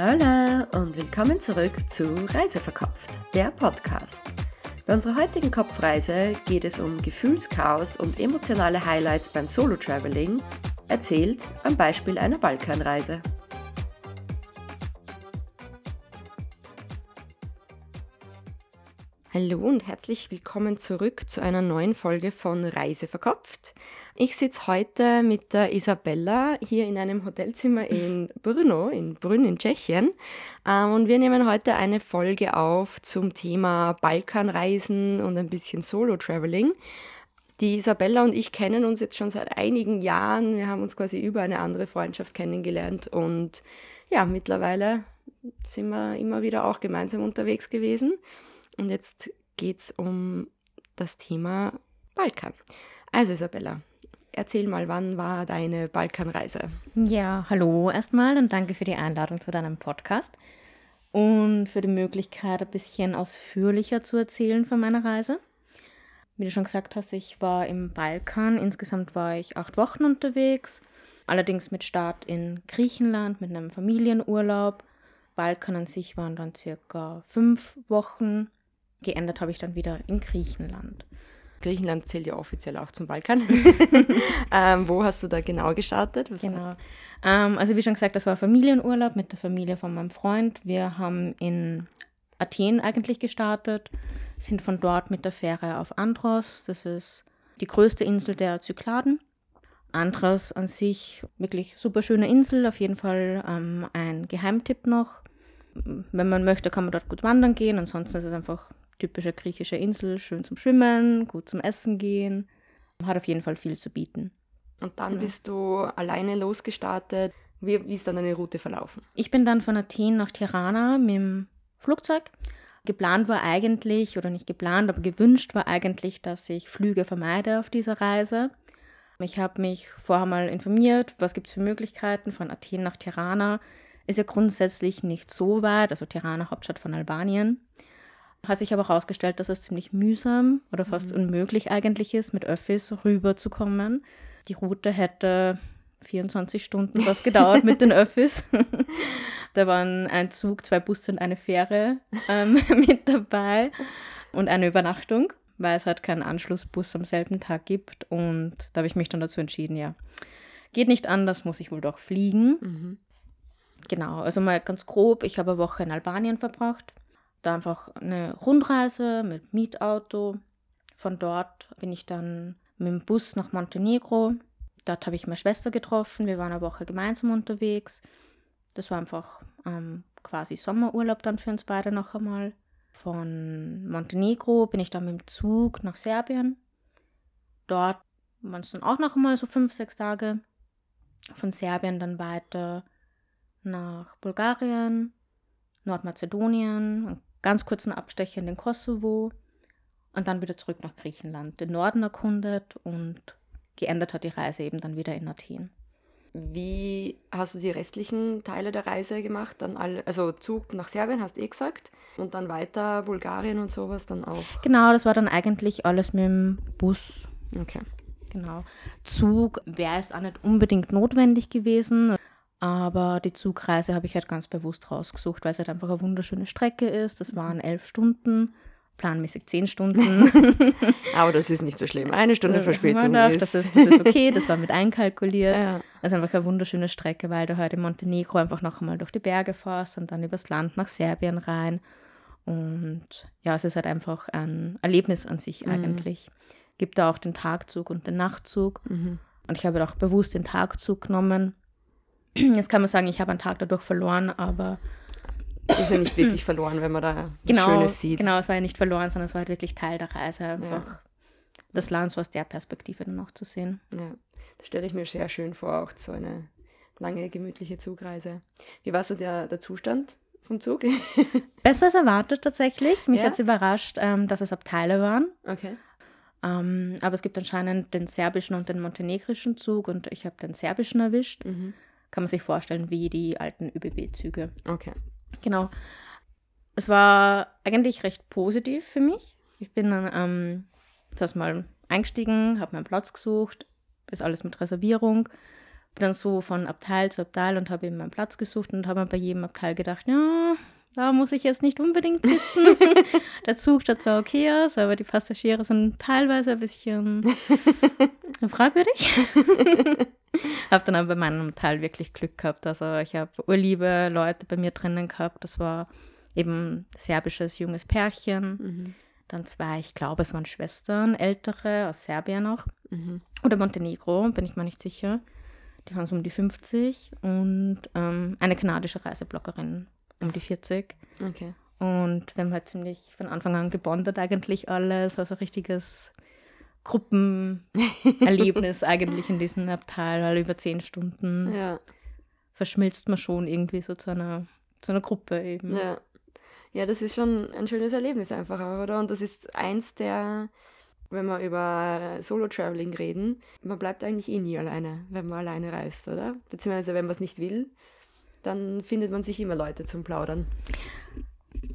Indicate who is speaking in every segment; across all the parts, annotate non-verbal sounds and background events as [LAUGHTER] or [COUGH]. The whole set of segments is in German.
Speaker 1: Hola und willkommen zurück zu Reiseverkopft, der Podcast. Bei unserer heutigen Kopfreise geht es um Gefühlschaos und emotionale Highlights beim Solo-Traveling, erzählt am Beispiel einer Balkanreise. Hallo und herzlich willkommen zurück zu einer neuen Folge von Reise verkopft. Ich sitze heute mit der Isabella hier in einem Hotelzimmer in [LAUGHS] Brno, in Brünn in Tschechien. Ähm, und wir nehmen heute eine Folge auf zum Thema Balkanreisen und ein bisschen Solo-Traveling. Die Isabella und ich kennen uns jetzt schon seit einigen Jahren. Wir haben uns quasi über eine andere Freundschaft kennengelernt und ja, mittlerweile sind wir immer wieder auch gemeinsam unterwegs gewesen. Und jetzt geht es um das Thema Balkan. Also Isabella, erzähl mal, wann war deine Balkanreise?
Speaker 2: Ja, hallo erstmal und danke für die Einladung zu deinem Podcast und für die Möglichkeit, ein bisschen ausführlicher zu erzählen von meiner Reise. Wie du schon gesagt hast, ich war im Balkan. Insgesamt war ich acht Wochen unterwegs, allerdings mit Start in Griechenland mit einem Familienurlaub. Balkan an sich waren dann circa fünf Wochen Geändert habe ich dann wieder in Griechenland.
Speaker 1: Griechenland zählt ja offiziell auch zum Balkan. [LAUGHS] [LAUGHS] ähm, wo hast du da genau gestartet?
Speaker 2: Was genau. Ähm, also wie schon gesagt, das war Familienurlaub mit der Familie von meinem Freund. Wir haben in Athen eigentlich gestartet, sind von dort mit der Fähre auf Andros. Das ist die größte Insel der Zykladen. Andros an sich wirklich super schöne Insel, auf jeden Fall ähm, ein Geheimtipp noch. Wenn man möchte, kann man dort gut wandern gehen. Ansonsten ist es einfach typische griechische Insel, schön zum Schwimmen, gut zum Essen gehen. Hat auf jeden Fall viel zu bieten.
Speaker 1: Und dann ja. bist du alleine losgestartet. Wie, wie ist dann deine Route verlaufen?
Speaker 2: Ich bin dann von Athen nach Tirana mit dem Flugzeug. Geplant war eigentlich, oder nicht geplant, aber gewünscht war eigentlich, dass ich Flüge vermeide auf dieser Reise. Ich habe mich vorher mal informiert, was gibt es für Möglichkeiten von Athen nach Tirana. Ist ja grundsätzlich nicht so weit, also Tirana, Hauptstadt von Albanien. Hat sich aber herausgestellt, dass es ziemlich mühsam oder fast mhm. unmöglich eigentlich ist, mit Öffis rüberzukommen. Die Route hätte 24 Stunden was gedauert mit den Öffis. [LAUGHS] da waren ein Zug, zwei Busse und eine Fähre ähm, [LAUGHS] mit dabei und eine Übernachtung, weil es halt keinen Anschlussbus am selben Tag gibt. Und da habe ich mich dann dazu entschieden, ja, geht nicht anders, muss ich wohl doch fliegen. Mhm. Genau, also mal ganz grob, ich habe eine Woche in Albanien verbracht da einfach eine Rundreise mit Mietauto. Von dort bin ich dann mit dem Bus nach Montenegro. Dort habe ich meine Schwester getroffen. Wir waren eine Woche gemeinsam unterwegs. Das war einfach ähm, quasi Sommerurlaub dann für uns beide noch einmal. Von Montenegro bin ich dann mit dem Zug nach Serbien. Dort waren es dann auch noch einmal so fünf, sechs Tage. Von Serbien dann weiter nach Bulgarien, Nordmazedonien, ganz kurzen Abstecher in den Kosovo und dann wieder zurück nach Griechenland, den Norden erkundet und geendet hat die Reise eben dann wieder in Athen.
Speaker 1: Wie hast du die restlichen Teile der Reise gemacht? Dann alle, also Zug nach Serbien, hast du eh gesagt, und dann weiter Bulgarien und sowas dann auch?
Speaker 2: Genau, das war dann eigentlich alles mit dem Bus.
Speaker 1: Okay.
Speaker 2: Genau. Zug wäre es auch nicht unbedingt notwendig gewesen. Aber die Zugreise habe ich halt ganz bewusst rausgesucht, weil es halt einfach eine wunderschöne Strecke ist. Das waren elf Stunden, planmäßig zehn Stunden. [LAUGHS]
Speaker 1: Aber das ist nicht so schlimm. Eine Stunde Verspätung
Speaker 2: darf, ist. Das, ist. das ist okay, das war mit [LAUGHS] einkalkuliert. Ja. Das ist einfach eine wunderschöne Strecke, weil du heute halt in Montenegro einfach noch einmal durch die Berge fährst und dann übers Land nach Serbien rein. Und ja, es ist halt einfach ein Erlebnis an sich mhm. eigentlich. Gibt da auch den Tagzug und den Nachtzug. Mhm. Und ich habe auch bewusst den Tagzug genommen, [CLEARS THROAT] Jetzt kann man sagen, ich habe einen Tag dadurch verloren, aber.
Speaker 1: Ist ja nicht wirklich verloren, wenn man da [CLEARS THROAT]
Speaker 2: genau,
Speaker 1: Schönes sieht.
Speaker 2: Genau, es war ja nicht verloren, sondern es war halt wirklich Teil der Reise, einfach ja. das Land so aus der Perspektive dann auch zu sehen.
Speaker 1: Ja, das stelle ich mir sehr schön vor, auch so eine lange, gemütliche Zugreise. Wie war so der, der Zustand vom Zug? [LAUGHS]
Speaker 2: Besser als erwartet tatsächlich. Mich ja? hat es überrascht, ähm, dass es Abteile waren.
Speaker 1: Okay.
Speaker 2: Ähm, aber es gibt anscheinend den serbischen und den montenegrischen Zug und ich habe den serbischen erwischt. Mhm kann man sich vorstellen, wie die alten ÖBB-Züge.
Speaker 1: Okay.
Speaker 2: Genau. Es war eigentlich recht positiv für mich. Ich bin dann ähm, das mal eingestiegen, habe meinen Platz gesucht, ist alles mit Reservierung, Bin dann so von Abteil zu Abteil und habe eben meinen Platz gesucht und habe bei jedem Abteil gedacht, ja, da muss ich jetzt nicht unbedingt sitzen. [LAUGHS] der Zug schaut zwar okay aus, aber die Passagiere sind teilweise ein bisschen [LAUGHS] fragwürdig. [LAUGHS] habe dann aber bei meinem Teil wirklich Glück gehabt. Also ich habe urliebe Leute bei mir drinnen gehabt. Das war eben serbisches junges Pärchen. Mhm. Dann zwei, ich glaube, es waren Schwestern, ältere aus Serbien noch. Mhm. Oder Montenegro, bin ich mir nicht sicher. Die waren so um die 50. Und ähm, eine kanadische Reisebloggerin um die 40.
Speaker 1: Okay.
Speaker 2: Und wir haben halt ziemlich von Anfang an gebondet eigentlich alles. war so ein richtiges Gruppenerlebnis [LAUGHS] eigentlich in diesem Abteil, weil über zehn Stunden
Speaker 1: ja.
Speaker 2: verschmilzt man schon irgendwie so zu einer, zu einer Gruppe eben.
Speaker 1: Ja. ja, das ist schon ein schönes Erlebnis einfach auch, oder? Und das ist eins der, wenn wir über Solo-Traveling reden, man bleibt eigentlich eh nie alleine, wenn man alleine reist, oder? Beziehungsweise wenn man es nicht will, dann findet man sich immer Leute zum Plaudern.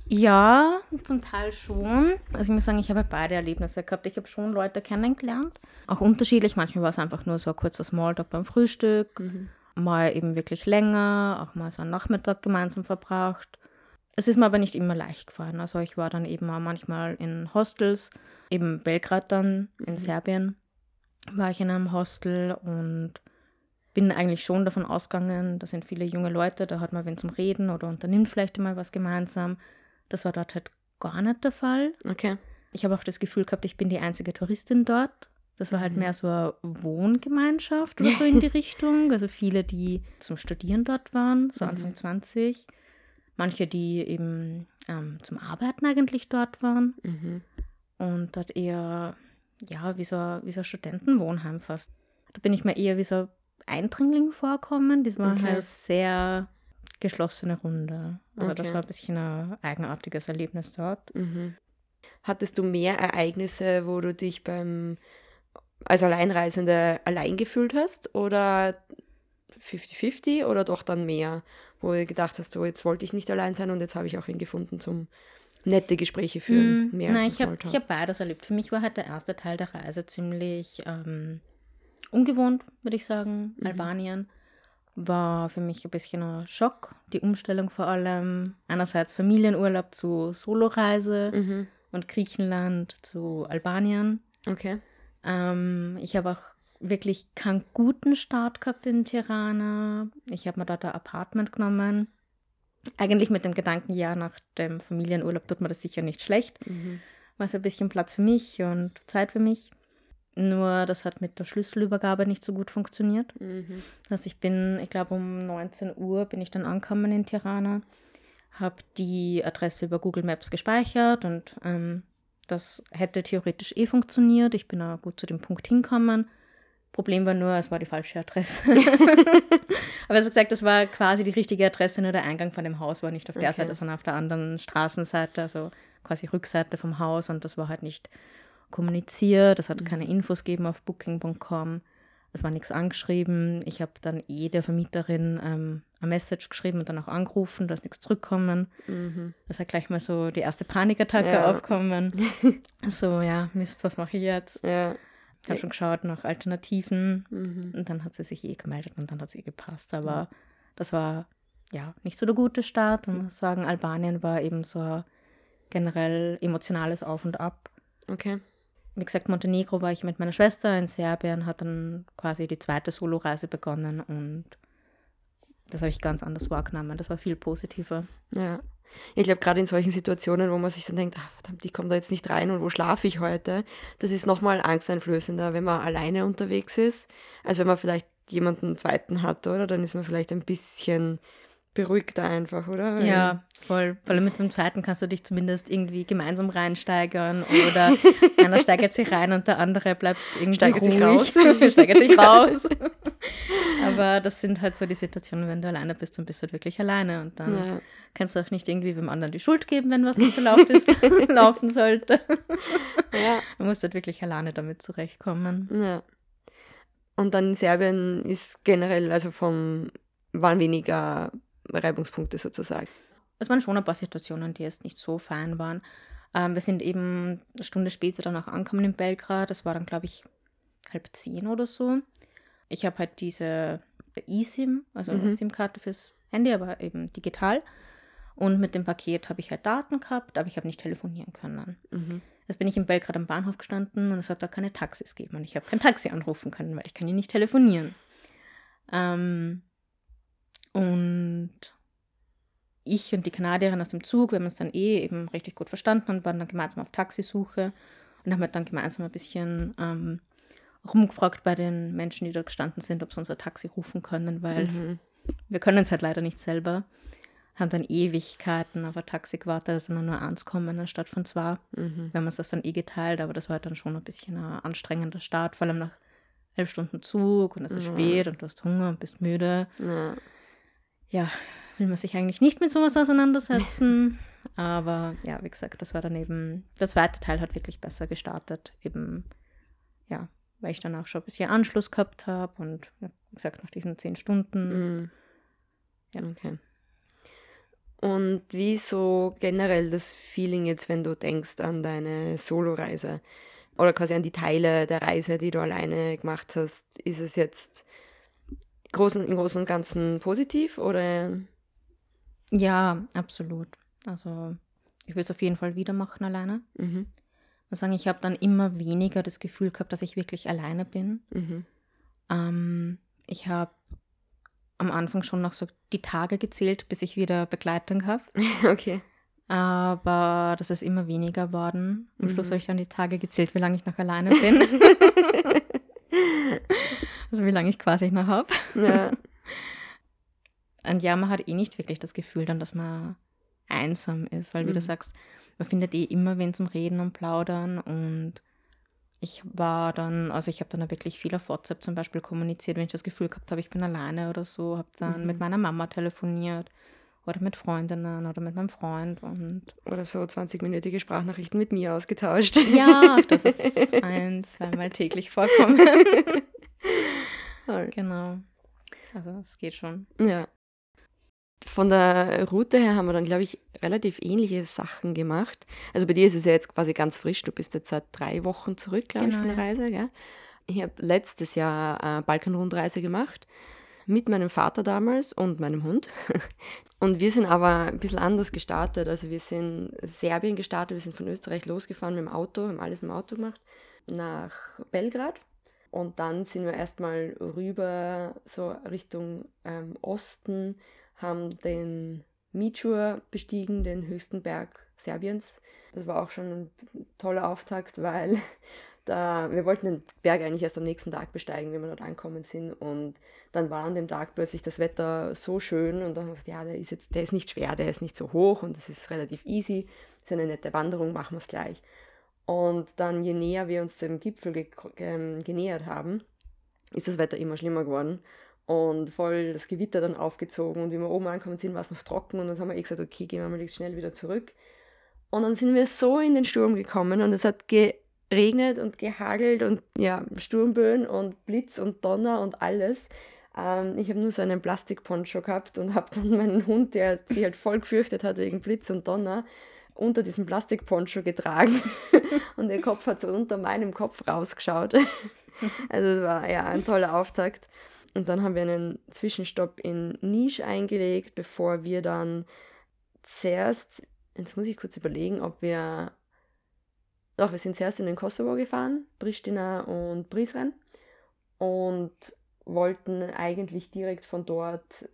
Speaker 2: Ja, zum Teil schon. Also ich muss sagen, ich habe beide Erlebnisse gehabt. Ich habe schon Leute kennengelernt, auch unterschiedlich. Manchmal war es einfach nur so ein kurzer Smalltalk beim Frühstück, mhm. mal eben wirklich länger, auch mal so einen Nachmittag gemeinsam verbracht. Es ist mir aber nicht immer leicht gefallen. Also ich war dann eben auch manchmal in Hostels, eben Belgrad dann in mhm. Serbien war ich in einem Hostel und bin eigentlich schon davon ausgegangen, da sind viele junge Leute, da hat man wen zum Reden oder unternimmt vielleicht mal was gemeinsam. Das war dort halt gar nicht der Fall.
Speaker 1: Okay.
Speaker 2: Ich habe auch das Gefühl gehabt, ich bin die einzige Touristin dort. Das war halt mhm. mehr so eine Wohngemeinschaft oder so in die [LAUGHS] Richtung. Also viele, die zum Studieren dort waren, so Anfang mhm. 20. Manche, die eben ähm, zum Arbeiten eigentlich dort waren. Mhm. Und dort eher, ja, wie so, wie so ein Studentenwohnheim fast. Da bin ich mir eher wie so ein Eindringling vorkommen. Das war okay. eine sehr geschlossene Runde. Aber okay. das war ein bisschen ein eigenartiges Erlebnis dort.
Speaker 1: Mhm. Hattest du mehr Ereignisse, wo du dich beim als Alleinreisende allein gefühlt hast oder 50-50 oder doch dann mehr, wo du gedacht hast, so jetzt wollte ich nicht allein sein und jetzt habe ich auch wen gefunden zum nette Gespräche führen.
Speaker 2: Mm, mehr nein, ich habe hab beides erlebt. Für mich war halt der erste Teil der Reise ziemlich ähm, ungewohnt, würde ich sagen, mhm. Albanien war für mich ein bisschen ein Schock. Die Umstellung vor allem. Einerseits Familienurlaub zu Soloreise mhm. und Griechenland zu Albanien.
Speaker 1: Okay.
Speaker 2: Ähm, ich habe auch wirklich keinen guten Start gehabt in Tirana. Ich habe mir dort ein Apartment genommen. Eigentlich mit dem Gedanken, ja, nach dem Familienurlaub tut mir das sicher nicht schlecht. Mhm. War so ein bisschen Platz für mich und Zeit für mich. Nur das hat mit der Schlüsselübergabe nicht so gut funktioniert. Mhm. Heißt, ich bin, ich glaube um 19 Uhr bin ich dann angekommen in Tirana, habe die Adresse über Google Maps gespeichert und ähm, das hätte theoretisch eh funktioniert. Ich bin auch gut zu dem Punkt hinkommen. Problem war nur, es war die falsche Adresse. [LAUGHS] Aber es hat gesagt, das war quasi die richtige Adresse, nur der Eingang von dem Haus war nicht auf der okay. Seite, sondern auf der anderen Straßenseite, also quasi Rückseite vom Haus und das war halt nicht kommuniziert, es hat mhm. keine Infos gegeben auf booking.com, es war nichts angeschrieben. Ich habe dann eh der Vermieterin ähm, eine Message geschrieben und dann auch angerufen, da ist nichts zurückgekommen. Mhm. Das hat gleich mal so die erste Panikattacke ja. aufkommen. [LAUGHS] so, ja, Mist, was mache ich jetzt?
Speaker 1: Ja.
Speaker 2: Ich habe schon geschaut nach Alternativen mhm. und dann hat sie sich eh gemeldet und dann hat sie eh gepasst. Aber mhm. das war ja nicht so der gute Start. Man muss sagen, Albanien war eben so generell emotionales Auf und Ab.
Speaker 1: Okay
Speaker 2: wie gesagt, Montenegro war ich mit meiner Schwester, in Serbien hat dann quasi die zweite Soloreise begonnen und das habe ich ganz anders wahrgenommen. Das war viel positiver.
Speaker 1: Ja. Ich glaube, gerade in solchen Situationen, wo man sich dann denkt, ach, verdammt, ich komme da jetzt nicht rein und wo schlafe ich heute, das ist nochmal angsteinflößender, wenn man alleine unterwegs ist. Also wenn man vielleicht jemanden zweiten hat, oder? Dann ist man vielleicht ein bisschen beruhigter einfach, oder?
Speaker 2: Ja, voll. Allem mit dem zweiten kannst du dich zumindest irgendwie gemeinsam reinsteigern oder [LAUGHS] einer steigert sich rein und der andere bleibt irgendwie
Speaker 1: steigert
Speaker 2: ruhig.
Speaker 1: sich raus. [LAUGHS]
Speaker 2: steigert sich [LAUGHS] raus. Aber das sind halt so die Situationen, wenn du alleine bist, dann bist du halt wirklich alleine und dann ja. kannst du auch nicht irgendwie dem anderen die Schuld geben, wenn was nicht so laut ist, laufen sollte. Ja. Du musst halt wirklich alleine damit zurechtkommen.
Speaker 1: Ja. Und dann in Serbien ist generell, also vom, waren weniger Reibungspunkte sozusagen.
Speaker 2: Es waren schon ein paar Situationen, die jetzt nicht so fein waren. Ähm, wir sind eben eine Stunde später dann auch angekommen in Belgrad. Das war dann, glaube ich, halb zehn oder so. Ich habe halt diese eSIM, also mhm. SIM-Karte fürs Handy, aber eben digital. Und mit dem Paket habe ich halt Daten gehabt, aber ich habe nicht telefonieren können. Mhm. Jetzt bin ich in Belgrad am Bahnhof gestanden und es hat da keine Taxis gegeben und ich habe kein Taxi anrufen können, weil ich kann ja nicht telefonieren. Ähm, und ich und die Kanadierin aus dem Zug, wir haben uns dann eh eben richtig gut verstanden und waren dann gemeinsam auf Taxisuche und haben halt dann gemeinsam ein bisschen ähm, rumgefragt bei den Menschen, die dort gestanden sind, ob sie unser Taxi rufen können, weil mhm. wir können es halt leider nicht selber. Haben dann Ewigkeiten auf ein Taxi gewartet, dass dann nur eins kommen anstatt von zwei. Mhm. Wir haben uns das dann eh geteilt, aber das war halt dann schon ein bisschen ein anstrengender Start, vor allem nach elf Stunden Zug und es ist ja. spät und du hast Hunger und bist müde. Ja. Ja, will man sich eigentlich nicht mit sowas auseinandersetzen. [LAUGHS] Aber ja, wie gesagt, das war dann eben, der zweite Teil hat wirklich besser gestartet. Eben, ja, weil ich dann auch schon ein bisschen Anschluss gehabt habe und wie gesagt, nach diesen zehn Stunden.
Speaker 1: Mhm. Ja. Okay. Und wie so generell das Feeling jetzt, wenn du denkst an deine Soloreise oder quasi an die Teile der Reise, die du alleine gemacht hast, ist es jetzt großen, im Großen und Ganzen positiv oder
Speaker 2: ja, absolut. Also ich will es auf jeden Fall wieder machen alleine. Mhm. Ich sagen, ich habe dann immer weniger das Gefühl gehabt, dass ich wirklich alleine bin. Mhm. Ähm, ich habe am Anfang schon noch so die Tage gezählt, bis ich wieder Begleitung habe. [LAUGHS]
Speaker 1: okay.
Speaker 2: Aber das ist immer weniger worden. Am mhm. Schluss habe ich dann die Tage gezählt, wie lange ich noch alleine bin. [LAUGHS] [LAUGHS] also wie lange ich quasi noch habe. Ja. [LAUGHS] Und ja, man hat eh nicht wirklich das Gefühl dann, dass man einsam ist, weil, wie mhm. du sagst, man findet eh immer wen zum Reden und Plaudern und ich war dann, also ich habe dann wirklich viel auf WhatsApp zum Beispiel kommuniziert, wenn ich das Gefühl gehabt habe, ich bin alleine oder so, habe dann mhm. mit meiner Mama telefoniert oder mit Freundinnen oder mit meinem Freund und
Speaker 1: oder so 20-minütige Sprachnachrichten mit mir ausgetauscht.
Speaker 2: Ja, das [LAUGHS] ist ein, zweimal täglich vorkommen. [LAUGHS] [LAUGHS] genau. Also es geht schon.
Speaker 1: Ja. Von der Route her haben wir dann, glaube ich, relativ ähnliche Sachen gemacht. Also bei dir ist es ja jetzt quasi ganz frisch. Du bist jetzt seit drei Wochen zurück, glaube genau, ich, von der Reise. Gell? Ich habe letztes Jahr eine Balkanrundreise gemacht mit meinem Vater damals und meinem Hund. [LAUGHS] Und wir sind aber ein bisschen anders gestartet. Also wir sind Serbien gestartet, wir sind von Österreich losgefahren mit dem Auto, haben alles im Auto gemacht, nach Belgrad. Und dann sind wir erstmal rüber so Richtung ähm, Osten haben den Michur bestiegen, den höchsten Berg Serbiens. Das war auch schon ein toller Auftakt, weil [LAUGHS] da, wir wollten den Berg eigentlich erst am nächsten Tag besteigen, wenn wir dort angekommen sind. Und dann war an dem Tag plötzlich das Wetter so schön und dann haben wir gesagt, ja, der ist jetzt, der ist nicht schwer, der ist nicht so hoch und das ist relativ easy. Das ist eine nette Wanderung, machen wir es gleich. Und dann, je näher wir uns dem Gipfel ge ähm, genähert haben, ist das Wetter immer schlimmer geworden und voll das Gewitter dann aufgezogen und wie wir oben angekommen sind, war es noch trocken und dann haben wir eh gesagt, okay, gehen wir mal schnell wieder zurück. Und dann sind wir so in den Sturm gekommen und es hat geregnet und gehagelt und ja, Sturmböen und Blitz und Donner und alles. Ähm, ich habe nur so einen Plastikponcho gehabt und habe dann meinen Hund, der sich halt voll gefürchtet hat wegen Blitz und Donner, unter diesem Plastikponcho getragen [LAUGHS] und der Kopf hat so unter meinem Kopf rausgeschaut. [LAUGHS] also es war ja ein toller Auftakt. Und dann haben wir einen Zwischenstopp in Nisch eingelegt, bevor wir dann zuerst, jetzt muss ich kurz überlegen, ob wir, doch, wir sind zuerst in den Kosovo gefahren, Pristina und Prizren und wollten eigentlich direkt von dort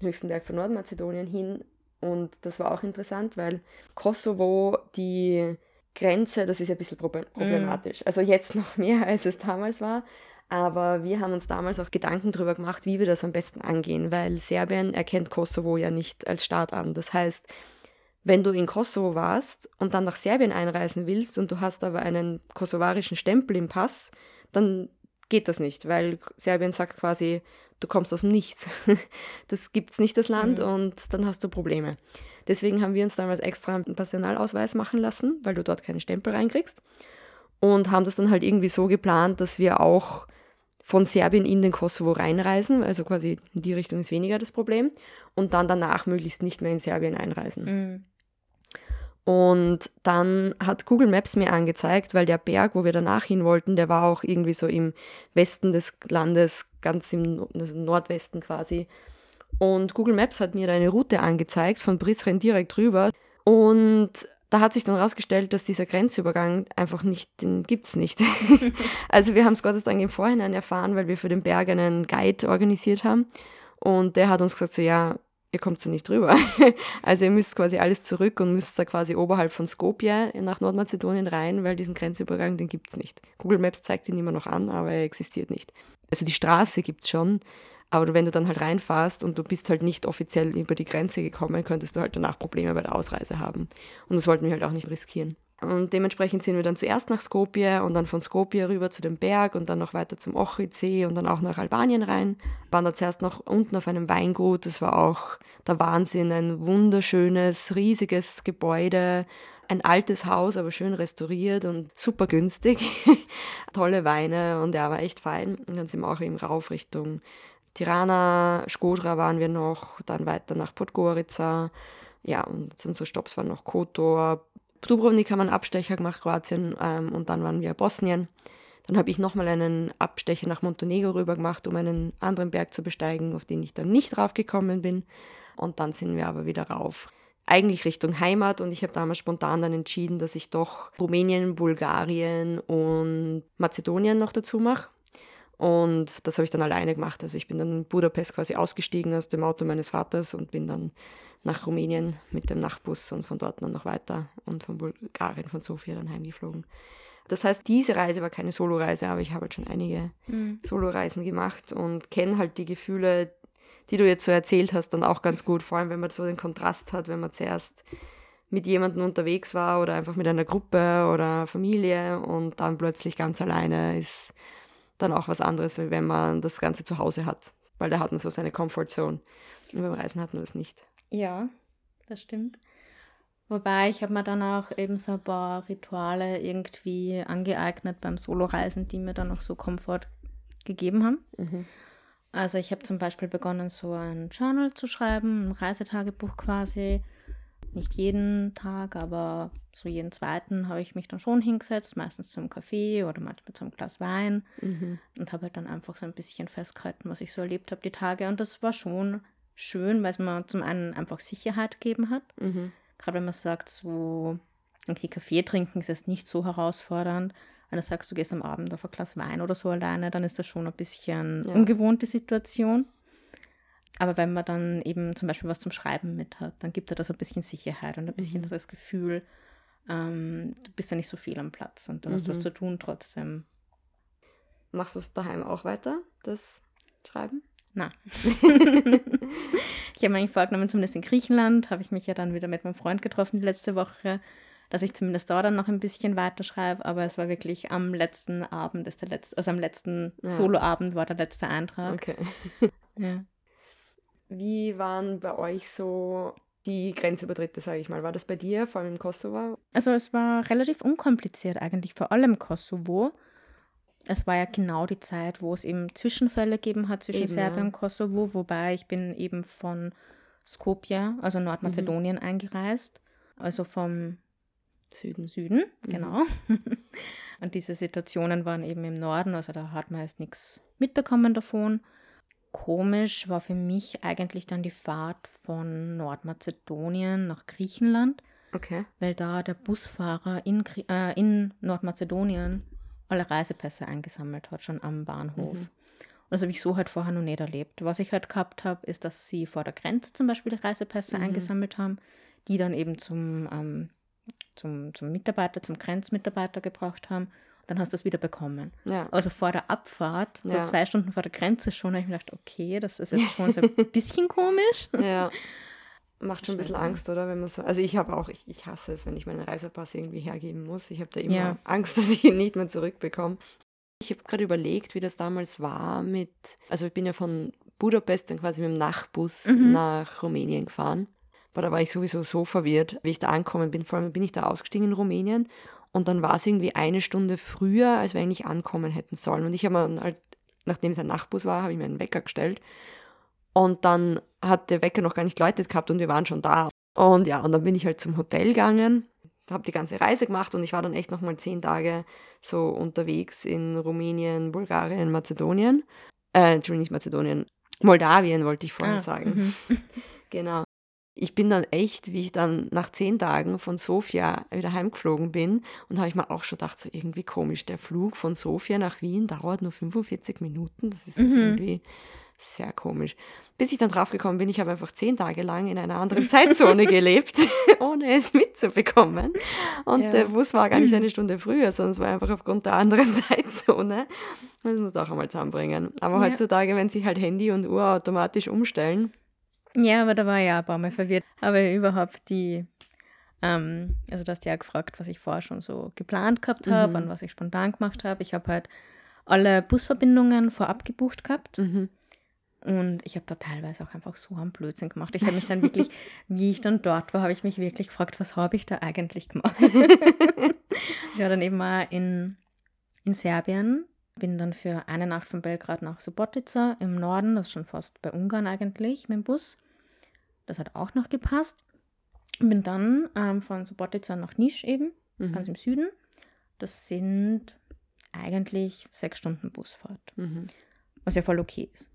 Speaker 1: den höchsten Berg von Nordmazedonien hin. Und das war auch interessant, weil Kosovo, die Grenze, das ist ja ein bisschen mhm. problematisch. Mm. Also jetzt noch mehr, als es damals war. Aber wir haben uns damals auch Gedanken darüber gemacht, wie wir das am besten angehen, weil Serbien erkennt Kosovo ja nicht als Staat an. Das heißt, wenn du in Kosovo warst und dann nach Serbien einreisen willst und du hast aber einen kosovarischen Stempel im Pass, dann geht das nicht, weil Serbien sagt quasi, du kommst aus dem Nichts. [LAUGHS] Das gibt es nicht, das Land, mhm. und dann hast du Probleme. Deswegen haben wir uns damals extra einen Personalausweis machen lassen, weil du dort keine Stempel reinkriegst. Und haben das dann halt irgendwie so geplant, dass wir auch von Serbien in den Kosovo reinreisen, also quasi in die Richtung ist weniger das Problem, und dann danach möglichst nicht mehr in Serbien einreisen. Mhm. Und dann hat Google Maps mir angezeigt, weil der Berg, wo wir danach hin wollten, der war auch irgendwie so im Westen des Landes, ganz im also Nordwesten quasi. Und Google Maps hat mir eine Route angezeigt von Brisren direkt rüber. Und da hat sich dann herausgestellt, dass dieser Grenzübergang einfach nicht, den gibt es nicht. [LAUGHS] [LAUGHS] also wir haben es Gottes Dank im Vorhinein erfahren, weil wir für den Berg einen Guide organisiert haben. Und der hat uns gesagt, so ja, ihr kommt so nicht drüber. [LAUGHS] also ihr müsst quasi alles zurück und müsst da quasi oberhalb von Skopje nach Nordmazedonien rein, weil diesen Grenzübergang, den gibt es nicht. Google Maps zeigt ihn immer noch an, aber er existiert nicht. Also die Straße gibt es schon, aber wenn du dann halt reinfährst und du bist halt nicht offiziell über die Grenze gekommen, könntest du halt danach Probleme bei der Ausreise haben. Und das wollten wir halt auch nicht riskieren. Und dementsprechend sind wir dann zuerst nach Skopje und dann von Skopje rüber zu dem Berg und dann noch weiter zum Ochridsee und dann auch nach Albanien rein. Waren da zuerst noch unten auf einem Weingut. Das war auch der Wahnsinn. Ein wunderschönes, riesiges Gebäude. Ein altes Haus, aber schön restauriert und super günstig. [LAUGHS] Tolle Weine und ja, war echt fein. Und dann sind wir auch eben rauf Richtung Tirana, Skodra waren wir noch, dann weiter nach Podgorica. Ja, und zum so Stops waren noch Kotor, Dubrovnik haben wir einen Abstecher gemacht, Kroatien, ähm, und dann waren wir Bosnien. Dann habe ich nochmal einen Abstecher nach Montenegro rüber gemacht, um einen anderen Berg zu besteigen, auf den ich dann nicht raufgekommen bin. Und dann sind wir aber wieder rauf. Eigentlich Richtung Heimat und ich habe damals spontan dann entschieden, dass ich doch Rumänien, Bulgarien und Mazedonien noch dazu mache. Und das habe ich dann alleine gemacht. Also ich bin dann in Budapest quasi ausgestiegen aus dem Auto meines Vaters und bin dann nach Rumänien mit dem Nachtbus und von dort dann noch weiter und von Bulgarien, von Sofia dann heimgeflogen. Das heißt, diese Reise war keine Soloreise, aber ich habe halt schon einige mhm. Soloreisen gemacht und kenne halt die Gefühle, die du jetzt so erzählt hast, dann auch ganz gut. Vor allem, wenn man so den Kontrast hat, wenn man zuerst mit jemandem unterwegs war oder einfach mit einer Gruppe oder Familie und dann plötzlich ganz alleine ist dann auch was anderes, wie wenn man das Ganze zu Hause hat. Weil da hat man so seine Comfort Zone. Und beim Reisen hat man das nicht.
Speaker 2: Ja, das stimmt. Wobei ich habe mir dann auch eben so ein paar Rituale irgendwie angeeignet beim Soloreisen, die mir dann auch so Komfort gegeben haben. Mhm. Also ich habe zum Beispiel begonnen, so ein Journal zu schreiben, ein Reisetagebuch quasi. Nicht jeden Tag, aber so jeden zweiten habe ich mich dann schon hingesetzt, meistens zum Kaffee oder manchmal zum Glas Wein mhm. und habe halt dann einfach so ein bisschen festgehalten, was ich so erlebt habe die Tage. Und das war schon schön, weil es mir zum einen einfach Sicherheit gegeben hat. Mhm. Gerade wenn man sagt, so, okay, Kaffee trinken ist jetzt nicht so herausfordernd. Wenn du sagst, du gehst am Abend auf ein Glas Wein oder so alleine, dann ist das schon ein bisschen ja. ungewohnte Situation. Aber wenn man dann eben zum Beispiel was zum Schreiben mit hat, dann gibt er das ein bisschen Sicherheit und ein bisschen mhm. das Gefühl, ähm, du bist ja nicht so viel am Platz und du mhm. hast was zu tun trotzdem.
Speaker 1: Machst du es daheim auch weiter, das Schreiben?
Speaker 2: Na. ich habe mir eigentlich vorgenommen, zumindest in Griechenland, habe ich mich ja dann wieder mit meinem Freund getroffen die letzte Woche, dass ich zumindest da dann noch ein bisschen weiterschreibe, aber es war wirklich am letzten Abend, ist der letzte, also am letzten ja. Soloabend war der letzte Eintrag. Okay.
Speaker 1: ja. Wie waren bei euch so die Grenzübertritte, sage ich mal? War das bei dir, vor allem im Kosovo?
Speaker 2: Also es war relativ unkompliziert eigentlich, vor allem Kosovo es war ja genau die Zeit, wo es eben Zwischenfälle gegeben hat zwischen eben, Serbien ja. und Kosovo, wobei ich bin eben von Skopje, also Nordmazedonien, mhm. eingereist, also vom Süden. Süden, mhm. genau. [LAUGHS] und diese Situationen waren eben im Norden, also da hat man erst nichts mitbekommen davon. Komisch war für mich eigentlich dann die Fahrt von Nordmazedonien nach Griechenland. Okay. Weil da der Busfahrer in, äh, in Nordmazedonien alle Reisepässe eingesammelt hat, schon am Bahnhof. Mhm. Und das habe ich so halt vorher noch nicht erlebt. Was ich halt gehabt habe, ist, dass sie vor der Grenze zum Beispiel die Reisepässe mhm. eingesammelt haben, die dann eben zum, ähm, zum, zum Mitarbeiter, zum Grenzmitarbeiter gebraucht haben. Und dann hast du es wieder bekommen. Ja. Also vor der Abfahrt, so ja. zwei Stunden vor der Grenze schon, habe ich mir gedacht, okay, das ist jetzt schon so ein [LAUGHS] bisschen komisch.
Speaker 1: Ja. Macht schon ein bisschen Angst, oder? Wenn man so, also ich habe auch, ich, ich hasse es, wenn ich meinen Reisepass irgendwie hergeben muss. Ich habe da immer ja. Angst, [LAUGHS] dass ich ihn nicht mehr zurückbekomme. Ich habe gerade überlegt, wie das damals war mit, also ich bin ja von Budapest dann quasi mit dem Nachtbus mhm. nach Rumänien gefahren. Aber da war ich sowieso so verwirrt, wie ich da angekommen bin. Vor allem bin ich da ausgestiegen in Rumänien und dann war es irgendwie eine Stunde früher, als wir eigentlich ankommen hätten sollen. Und ich habe mir dann halt, nachdem es ein Nachtbus war, habe ich mir einen Wecker gestellt und dann hat der Wecker noch gar nicht geläutet gehabt und wir waren schon da. Und ja, und dann bin ich halt zum Hotel gegangen, habe die ganze Reise gemacht und ich war dann echt nochmal zehn Tage so unterwegs in Rumänien, Bulgarien, Mazedonien. Äh, Entschuldigung, nicht Mazedonien, Moldawien wollte ich vorher ah, sagen. Mhm. [LAUGHS] genau. Ich bin dann echt, wie ich dann nach zehn Tagen von Sofia wieder heimgeflogen bin und habe ich mir auch schon gedacht, so irgendwie komisch, der Flug von Sofia nach Wien dauert nur 45 Minuten. Das ist mhm. irgendwie sehr komisch. Bis ich dann draufgekommen bin, ich habe einfach zehn Tage lang in einer anderen [LAUGHS] Zeitzone gelebt, [LAUGHS] ohne es mitzubekommen. Und ja. der Bus war gar nicht eine Stunde früher, sondern es war einfach aufgrund der anderen [LAUGHS] Zeitzone. Das muss auch einmal zusammenbringen. Aber ja. heutzutage, wenn sich halt Handy und Uhr automatisch umstellen.
Speaker 2: Ja, aber da war ich ja ein paar Mal verwirrt. Aber überhaupt die, ähm, also du hast ja gefragt, was ich vorher schon so geplant gehabt habe mhm. und was ich spontan gemacht habe. Ich habe halt alle Busverbindungen vorab gebucht gehabt. Mhm. Und ich habe da teilweise auch einfach so einen Blödsinn gemacht. Ich habe mich dann wirklich, [LAUGHS] wie ich dann dort war, habe ich mich wirklich gefragt, was habe ich da eigentlich gemacht? [LAUGHS] ich war dann eben mal in, in Serbien, bin dann für eine Nacht von Belgrad nach Subotica im Norden, das ist schon fast bei Ungarn eigentlich, mit dem Bus. Das hat auch noch gepasst. Bin dann ähm, von Subotica nach Nisch eben, mhm. ganz im Süden. Das sind eigentlich sechs Stunden Busfahrt, mhm. was ja voll okay ist.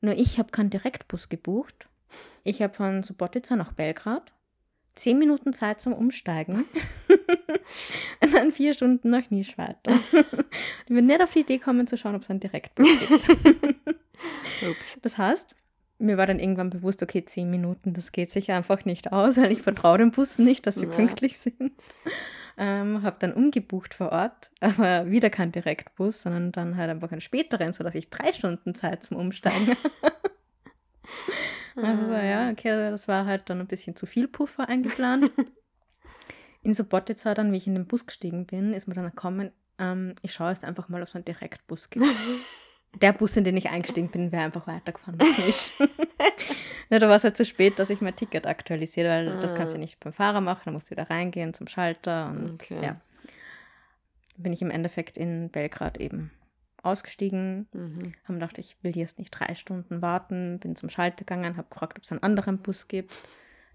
Speaker 2: Nur ich habe keinen Direktbus gebucht. Ich habe von Subotica nach Belgrad zehn Minuten Zeit zum Umsteigen [LAUGHS] und dann vier Stunden nach Nisch weiter. [LAUGHS] ich bin nicht auf die Idee kommen zu schauen, ob es einen Direktbus gibt. [LAUGHS] Ups. Das heißt, mir war dann irgendwann bewusst, okay, zehn Minuten, das geht sich einfach nicht aus, weil ich vertraue den Bussen nicht, dass sie ja. pünktlich sind. Ähm, habe dann umgebucht vor Ort, [LAUGHS] aber wieder kein Direktbus, sondern dann halt einfach einen späteren, sodass ich drei Stunden Zeit zum Umsteigen [LAUGHS] Also ja, okay, also das war halt dann ein bisschen zu viel Puffer eingeplant. [LAUGHS] in Subotica dann, wie ich in den Bus gestiegen bin, ist mir dann gekommen, ähm, ich schaue jetzt einfach mal, ob es einen Direktbus gibt der Bus, in den ich eingestiegen bin, wäre einfach weitergefahren ja, [LAUGHS] da war es halt zu spät, dass ich mein Ticket aktualisiere, weil ah. das kannst du ah. nicht beim Fahrer machen, da musst du wieder reingehen zum Schalter und okay. ja. Bin ich im Endeffekt in Belgrad eben ausgestiegen, mhm. haben gedacht, ich will jetzt nicht drei Stunden warten, bin zum Schalter gegangen, habe gefragt, ob es einen anderen Bus gibt.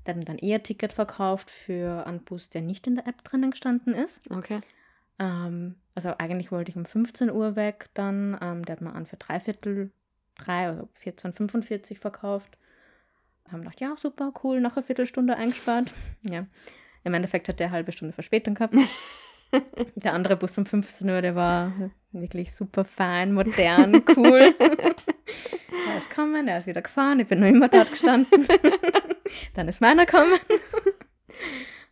Speaker 2: Der hat dann eher Ticket verkauft für einen Bus, der nicht in der App drinnen gestanden ist.
Speaker 1: Okay.
Speaker 2: Ähm, also eigentlich wollte ich um 15 Uhr weg dann. Ähm, der hat mir an für dreiviertel drei oder 14,45 verkauft. Haben gedacht, ja, super, cool, noch eine Viertelstunde eingespart. [LAUGHS] ja. Im Endeffekt hat der eine halbe Stunde Verspätung gehabt. [LAUGHS] der andere Bus um 15 Uhr, der war wirklich super fein, modern, cool. [LAUGHS] er ist gekommen, er ist wieder gefahren, ich bin noch immer dort gestanden. Dann ist meiner gekommen.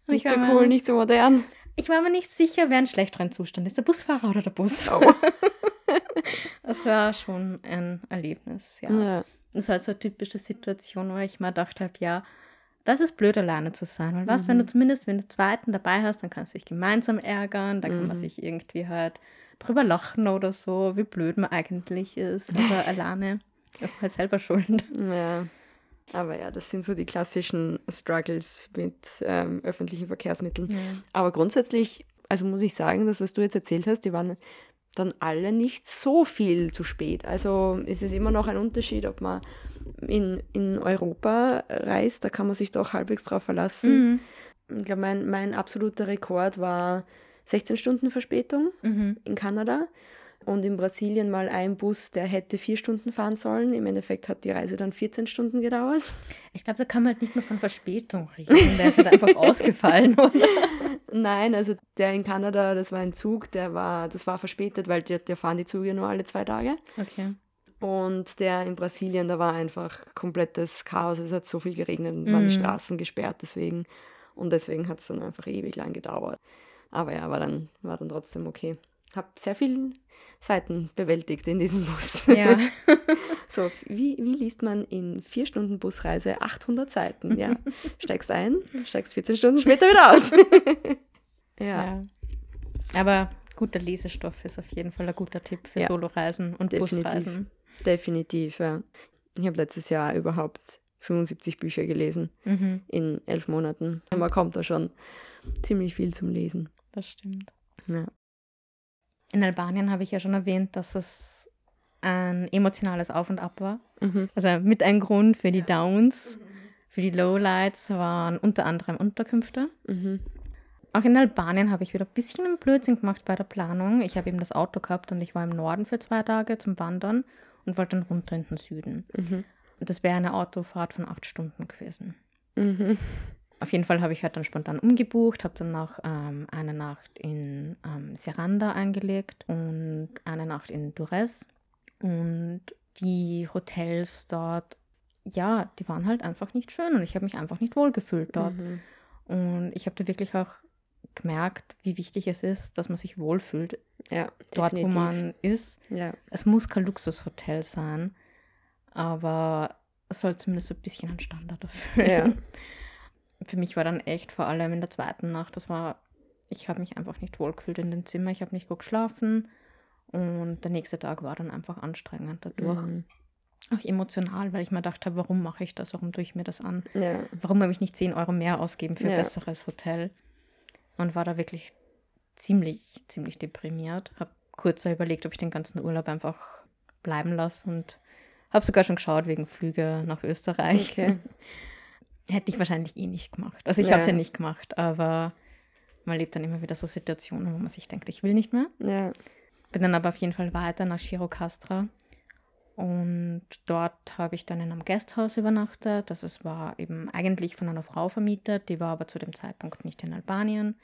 Speaker 1: nicht so cool, nicht so modern.
Speaker 2: Ich war mir nicht sicher, wer in schlechteren Zustand ist, der Busfahrer oder der Bus. Oh. [LAUGHS] das war schon ein Erlebnis, ja. ja. Das war so eine typische Situation, wo ich mir gedacht habe, ja, das ist blöd, alleine zu sein. Weil was, mhm. wenn du zumindest, wenn du zweiten dabei hast, dann kannst du dich gemeinsam ärgern, da kann mhm. man sich irgendwie halt drüber lachen oder so, wie blöd man eigentlich ist. Aber [LAUGHS] alleine ist man halt selber schuld.
Speaker 1: Ja. Aber ja, das sind so die klassischen Struggles mit ähm, öffentlichen Verkehrsmitteln. Ja. Aber grundsätzlich, also muss ich sagen, das, was du jetzt erzählt hast, die waren dann alle nicht so viel zu spät. Also ist es immer noch ein Unterschied, ob man in, in Europa reist, da kann man sich doch halbwegs drauf verlassen. Mhm. Ich glaube, mein, mein absoluter Rekord war 16 Stunden Verspätung mhm. in Kanada und in Brasilien mal ein Bus, der hätte vier Stunden fahren sollen. Im Endeffekt hat die Reise dann 14 Stunden gedauert.
Speaker 2: Ich glaube, da kann man halt nicht mehr von Verspätung reden. Der ist halt einfach [LAUGHS] ausgefallen, oder?
Speaker 1: Nein, also der in Kanada, das war ein Zug, der war, das war verspätet, weil der, der fahren die Züge nur alle zwei Tage.
Speaker 2: Okay.
Speaker 1: Und der in Brasilien, da war einfach komplettes Chaos. Es hat so viel geregnet und waren die mhm. Straßen gesperrt deswegen. Und deswegen hat es dann einfach ewig lang gedauert. Aber ja, war dann, war dann trotzdem okay habe sehr viele Seiten bewältigt in diesem Bus.
Speaker 2: Ja. [LAUGHS]
Speaker 1: so, wie, wie liest man in vier Stunden Busreise 800 Seiten? Ja, steigst ein, steigst 14 Stunden später wieder aus. [LAUGHS]
Speaker 2: ja. ja. Aber guter Lesestoff ist auf jeden Fall ein guter Tipp für ja. Soloreisen und
Speaker 1: Definitiv.
Speaker 2: Busreisen.
Speaker 1: Definitiv, ja. Ich habe letztes Jahr überhaupt 75 Bücher gelesen mhm. in elf Monaten. Man kommt da schon ziemlich viel zum Lesen.
Speaker 2: Das stimmt.
Speaker 1: Ja.
Speaker 2: In Albanien habe ich ja schon erwähnt, dass es ein emotionales Auf und Ab war. Mhm. Also mit ein Grund für die Downs, für die Lowlights waren unter anderem Unterkünfte. Mhm. Auch in Albanien habe ich wieder ein bisschen einen Blödsinn gemacht bei der Planung. Ich habe eben das Auto gehabt und ich war im Norden für zwei Tage zum Wandern und wollte dann runter in den Süden.
Speaker 1: Mhm.
Speaker 2: Und das wäre eine Autofahrt von acht Stunden gewesen.
Speaker 1: Mhm.
Speaker 2: Auf jeden Fall habe ich halt dann spontan umgebucht, habe dann noch ähm, eine Nacht in ähm, Seranda eingelegt und eine Nacht in Durres. Und die Hotels dort, ja, die waren halt einfach nicht schön und ich habe mich einfach nicht wohl gefühlt dort.
Speaker 1: Mhm.
Speaker 2: Und ich habe da wirklich auch gemerkt, wie wichtig es ist, dass man sich wohlfühlt
Speaker 1: Ja,
Speaker 2: dort,
Speaker 1: definitiv.
Speaker 2: wo man ist.
Speaker 1: Ja,
Speaker 2: Es muss kein Luxushotel sein, aber es soll zumindest so ein bisschen einen Standard erfüllen.
Speaker 1: Ja.
Speaker 2: Für mich war dann echt vor allem in der zweiten Nacht, das war, ich habe mich einfach nicht wohlgefühlt in dem Zimmer, ich habe nicht gut geschlafen und der nächste Tag war dann einfach anstrengend dadurch.
Speaker 1: Mhm.
Speaker 2: Auch emotional, weil ich mir gedacht habe, warum mache ich das, warum tue ich mir das an?
Speaker 1: ja.
Speaker 2: Warum habe ich nicht 10 Euro mehr ausgeben für ein
Speaker 1: Ja.
Speaker 2: besseres Hotel? Und war da wirklich ziemlich, ziemlich deprimiert. Habe kurz überlegt, ob ich den ganzen Urlaub einfach bleiben lasse und habe sogar schon geschaut wegen Flüge nach Österreich.
Speaker 1: Okay. [LAUGHS]
Speaker 2: Hätte ich wahrscheinlich eh nicht gemacht. Also ich
Speaker 1: Ja.
Speaker 2: habe es ja nicht gemacht, aber man lebt dann immer wieder so Situationen, wo man sich denkt, ich will nicht mehr.
Speaker 1: Ja.
Speaker 2: Bin dann aber auf jeden Fall weiter nach Chirocastra. Und dort habe ich dann in einem Gasthaus übernachtet. Das war eben eigentlich von einer Frau vermietet, die war aber zu dem Zeitpunkt nicht in Albanien.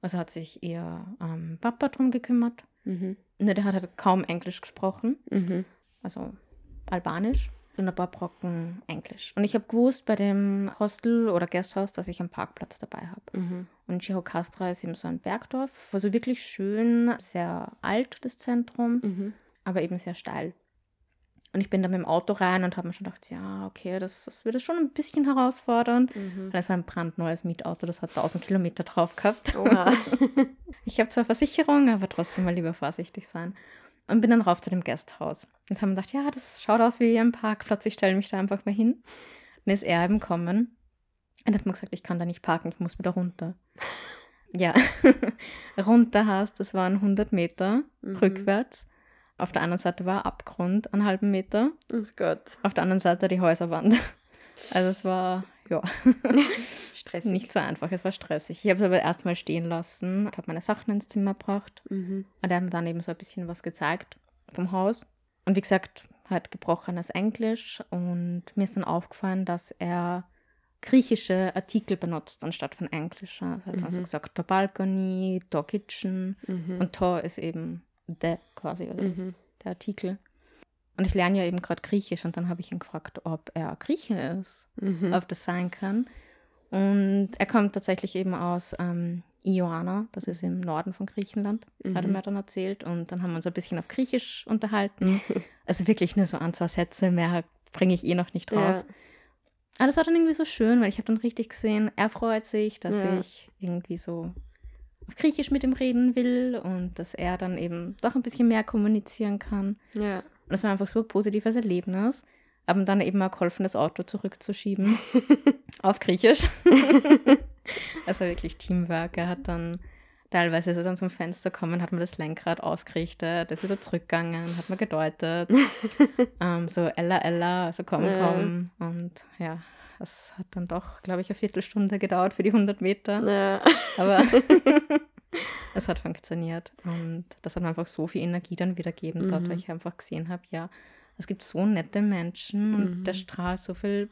Speaker 2: Also hat sich ihr ähm, Papa drum gekümmert.
Speaker 1: Mhm.
Speaker 2: Ne, der hat halt kaum Englisch gesprochen,
Speaker 1: Mhm.
Speaker 2: also Albanisch und ein paar Brocken Englisch. Und ich habe gewusst bei dem Hostel oder Gasthaus, dass ich einen Parkplatz dabei habe.
Speaker 1: Mhm.
Speaker 2: Und Chirocastra ist eben so ein Bergdorf, war so wirklich schön, sehr alt, das Zentrum,
Speaker 1: Mhm.
Speaker 2: aber eben sehr steil. Und ich bin da mit dem Auto rein und habe mir schon gedacht, ja, okay, das, das wird schon ein bisschen herausfordernd.
Speaker 1: Mhm.
Speaker 2: Und es war ein brandneues Mietauto, das hat 1000 Kilometer drauf gehabt. [LAUGHS] Ich habe zwar Versicherung, aber trotzdem mal lieber vorsichtig sein. Und bin dann rauf zu dem Gasthaus. Und haben gedacht, ja, das schaut aus wie ein Parkplatz, ich stelle mich da einfach mal hin. Dann ist er eben kommen und hat mir gesagt, ich kann da nicht parken, ich muss wieder runter. [LAUGHS] Ja, [LAUGHS] runter heißt, das waren 100 Meter
Speaker 1: Mhm.
Speaker 2: rückwärts. Auf der anderen Seite war Abgrund, einen halben Meter.
Speaker 1: Oh Gott.
Speaker 2: Auf der anderen Seite die Häuserwand. [LAUGHS] Also es war, ja,
Speaker 1: Stressig.
Speaker 2: nicht so einfach, es war stressig. Ich habe es aber erstmal stehen lassen, habe meine Sachen ins Zimmer gebracht
Speaker 1: Mhm.
Speaker 2: und er hat mir dann eben so ein bisschen was gezeigt vom Haus. Und wie gesagt, halt gebrochenes Englisch und mir ist dann aufgefallen, dass er griechische Artikel benutzt anstatt von Englisch. Also er hat
Speaker 1: Mhm.
Speaker 2: gesagt, der Balcony, der Kitchen
Speaker 1: Mhm.
Speaker 2: und Tor ist eben der quasi, also
Speaker 1: Mhm.
Speaker 2: der Artikel. Und ich lerne ja eben gerade Griechisch und dann habe ich ihn gefragt, ob er Grieche ist,
Speaker 1: Mhm.
Speaker 2: ob das sein kann. Und er kommt tatsächlich eben aus ähm, Ioana, das ist im Norden von Griechenland, hat er
Speaker 1: Mhm.
Speaker 2: mir dann erzählt. Und dann haben wir uns ein bisschen auf Griechisch unterhalten. [LAUGHS] also wirklich nur so ein, zwei Sätze, mehr bringe ich eh noch nicht
Speaker 1: Ja.
Speaker 2: raus. Aber das war dann irgendwie so schön, weil ich habe dann richtig gesehen, er freut sich, dass
Speaker 1: Ja.
Speaker 2: ich irgendwie so auf Griechisch mit ihm reden will und dass er dann eben doch ein bisschen mehr kommunizieren kann.
Speaker 1: Ja.
Speaker 2: Und das war einfach so ein positives Erlebnis. Haben dann eben auch geholfen, das Auto zurückzuschieben [LAUGHS] auf Griechisch. War [LAUGHS] wirklich Teamwork. Er hat dann teilweise ist er dann zum Fenster gekommen, hat mir das Lenkrad ausgerichtet, ist wieder zurückgegangen, hat mir gedeutet. [LAUGHS] ähm, so Ella, Ella, also komm,
Speaker 1: Ja.
Speaker 2: komm. Und ja, es hat dann doch, glaube ich, eine Viertelstunde gedauert für die 100 Meter.
Speaker 1: Ja.
Speaker 2: Aber es hat funktioniert. Und das hat mir einfach so viel Energie dann wieder gegeben, dort,
Speaker 1: Mhm.
Speaker 2: weil ich einfach gesehen habe, ja, es gibt so nette Menschen und
Speaker 1: Mhm.
Speaker 2: der strahlt so viel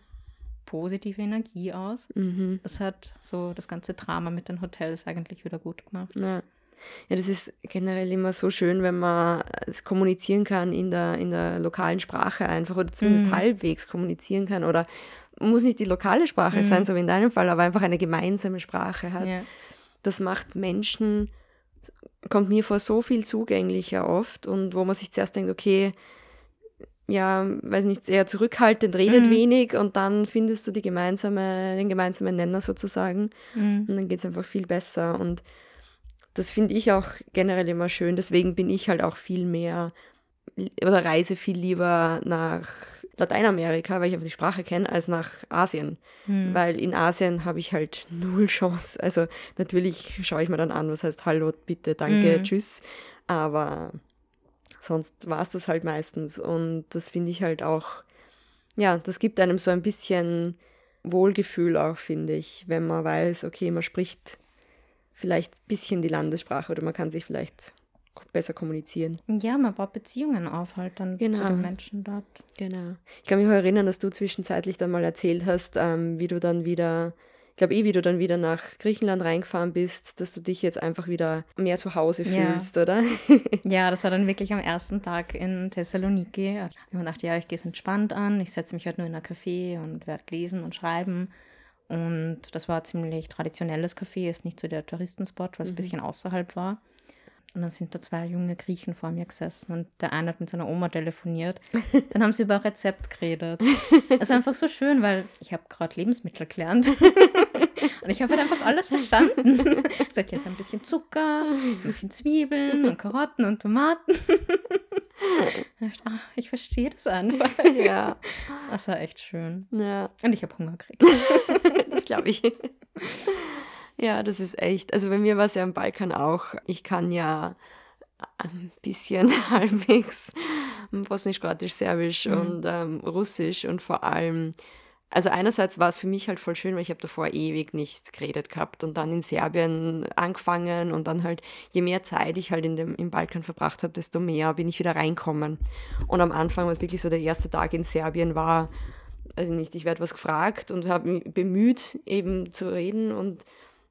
Speaker 2: positive Energie aus.
Speaker 1: Mhm.
Speaker 2: Das hat so das ganze Drama mit den Hotels eigentlich wieder gut gemacht.
Speaker 1: Ja. ja, das ist generell immer so schön, wenn man es kommunizieren kann in der, in der lokalen Sprache einfach oder zumindest
Speaker 2: Mhm.
Speaker 1: halbwegs kommunizieren kann oder muss nicht die lokale Sprache
Speaker 2: Mhm.
Speaker 1: sein, so wie in deinem Fall, aber einfach eine gemeinsame Sprache hat.
Speaker 2: Ja.
Speaker 1: Das macht Menschen, kommt mir vor, so viel zugänglicher oft und wo man sich zuerst denkt, okay, ja, weiß nicht, eher zurückhaltend, redet
Speaker 2: Mhm.
Speaker 1: wenig und dann findest du die gemeinsame, den gemeinsamen Nenner sozusagen.
Speaker 2: Mhm.
Speaker 1: Und dann geht es einfach viel besser. Und das finde ich auch generell immer schön. Deswegen bin ich halt auch viel mehr oder reise viel lieber nach Lateinamerika, weil ich einfach die Sprache kenne, als nach Asien.
Speaker 2: Mhm.
Speaker 1: Weil in Asien habe ich halt null Chance. Also natürlich schaue ich mir dann an, was heißt Hallo, bitte, danke,
Speaker 2: Mhm.
Speaker 1: tschüss. Aber sonst war es das halt meistens. Und das finde ich halt auch, ja, das gibt einem so ein bisschen Wohlgefühl auch, finde ich, wenn man weiß, okay, man spricht vielleicht ein bisschen die Landessprache oder man kann sich vielleicht besser kommunizieren.
Speaker 2: Ja, man baut Beziehungen auf halt dann
Speaker 1: Genau.
Speaker 2: zu den Menschen dort.
Speaker 1: Genau. Ich kann mich auch erinnern, dass du zwischenzeitlich dann mal erzählt hast, ähm, wie du dann wieder, ich glaube eh, wie du dann wieder nach Griechenland reingefahren bist, dass du dich jetzt einfach wieder mehr zu Hause
Speaker 2: Ja.
Speaker 1: fühlst, oder? [LAUGHS]
Speaker 2: Ja, das war dann wirklich am ersten Tag in Thessaloniki. Ich mir gedacht, ja, ich gehe es entspannt an. Ich setze mich halt nur in ein Café und werde lesen und schreiben. Und das war ein ziemlich traditionelles Café, ist nicht so der Touristenspot, weil es ein bisschen außerhalb war. Und dann sind da zwei junge Griechen vor mir gesessen und der eine hat mit seiner Oma telefoniert. [LAUGHS] Dann haben sie über ein Rezept geredet. Es war einfach so schön, weil ich habe gerade Lebensmittel gelernt. [LAUGHS] Und ich habe halt einfach alles verstanden. Ich hier ist ein bisschen Zucker, ein bisschen Zwiebeln und Karotten und Tomaten. [LAUGHS] Ich dachte, ah, ich verstehe das einfach.
Speaker 1: ja.
Speaker 2: Das war echt schön.
Speaker 1: Ja,
Speaker 2: Und ich habe Hunger gekriegt.
Speaker 1: das glaube ich. Ja, das ist echt. Also bei mir war es ja am Balkan auch. Ich kann ja ein bisschen [LAUGHS] halbwegs Bosnisch, Kroatisch, Serbisch
Speaker 2: Mhm.
Speaker 1: und ähm, Russisch und vor allem, also einerseits war es für mich halt voll schön, weil ich habe davor ewig nicht geredet gehabt und dann in Serbien angefangen und dann halt, je mehr Zeit ich halt in dem, im Balkan verbracht habe, desto mehr bin ich wieder reinkommen. Und am Anfang, was wirklich so der erste Tag in Serbien war, also nicht, ich werde was gefragt und habe mich bemüht, eben zu reden und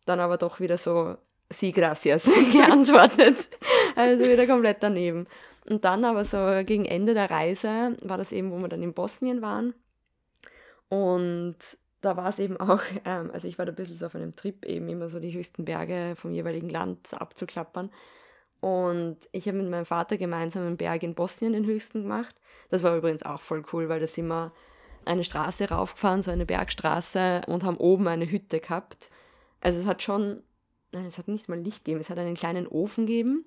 Speaker 1: dann aber doch wieder so, sí, gracias, [LAUGHS] geantwortet. Also wieder komplett daneben. Und dann aber so gegen Ende der Reise war das eben, wo wir dann in Bosnien waren. Und da war es eben auch, ähm, also ich war da ein bisschen so auf einem Trip, eben immer so die höchsten Berge vom jeweiligen Land abzuklappern. Und ich habe mit meinem Vater gemeinsam einen Berg in Bosnien den höchsten gemacht. Das war übrigens auch voll cool, weil da sind wir eine Straße raufgefahren, so eine Bergstraße und haben oben eine Hütte gehabt. Also es hat schon, nein, es hat nicht mal Licht gegeben, es hat einen kleinen Ofen gegeben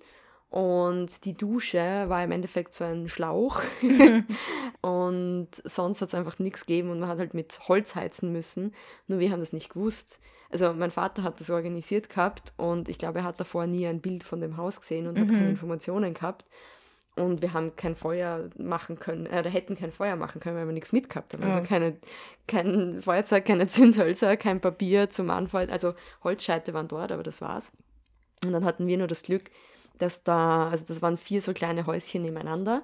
Speaker 1: und die Dusche war im Endeffekt so ein Schlauch [LAUGHS] und sonst hat es einfach nichts gegeben und man hat halt mit Holz heizen müssen. Nur wir haben das nicht gewusst. Also mein Vater hat das organisiert gehabt und ich glaube, er hat davor nie ein Bild von dem Haus gesehen und hat keine Informationen gehabt. Und wir haben kein Feuer machen können, äh, oder hätten kein Feuer machen können, weil wir nichts mitgehabt haben. Also keine, kein Feuerzeug, keine [LAUGHS] Zündhölzer, kein Papier zum Anfallen. Also Holzscheite waren dort, aber das war's. Und dann hatten wir nur das Glück, dass da, also das waren vier so kleine Häuschen nebeneinander.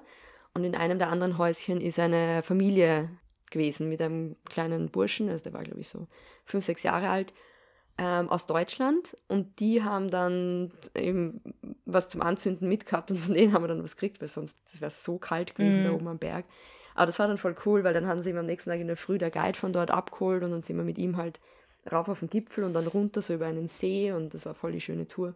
Speaker 1: Und in einem der anderen Häuschen ist eine Familie gewesen mit einem kleinen Burschen, also der war, glaube ich, so fünf, sechs Jahre alt, ähm, aus Deutschland. Und die haben dann eben was zum Anzünden mitgehabt und von denen haben wir dann was gekriegt, weil sonst wäre so kalt gewesen
Speaker 2: Mhm.
Speaker 1: da oben am Berg. Aber das war dann voll cool, weil dann haben sie ihm am nächsten Tag in der Früh der Guide von dort abgeholt und dann sind wir mit ihm halt rauf auf den Gipfel und dann runter so über einen See und das war voll die schöne Tour.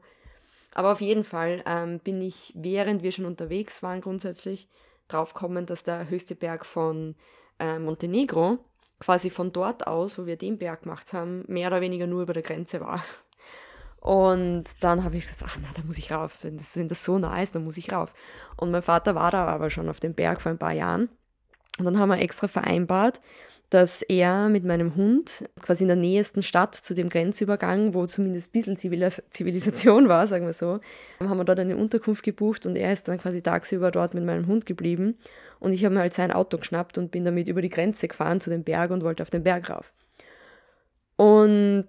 Speaker 1: Aber auf jeden Fall ähm, bin ich, während wir schon unterwegs waren, grundsätzlich draufgekommen, dass der höchste Berg von äh, Montenegro quasi von dort aus, wo wir den Berg gemacht haben, mehr oder weniger nur über der Grenze war. Und dann habe ich gesagt, ach na, da muss ich rauf. Wenn das, wenn das so nah ist, dann muss ich rauf. Und mein Vater war da aber schon auf dem Berg vor ein paar Jahren. Und dann haben wir extra vereinbart, dass er mit meinem Hund quasi in der nächsten Stadt zu dem Grenzübergang, wo zumindest ein bisschen Zivilis Zivilisation war, sagen wir so, haben wir dort eine Unterkunft gebucht und er ist dann quasi tagsüber dort mit meinem Hund geblieben. Und ich habe mir halt sein Auto geschnappt und bin damit über die Grenze gefahren zu dem Berg und wollte auf den Berg rauf. Und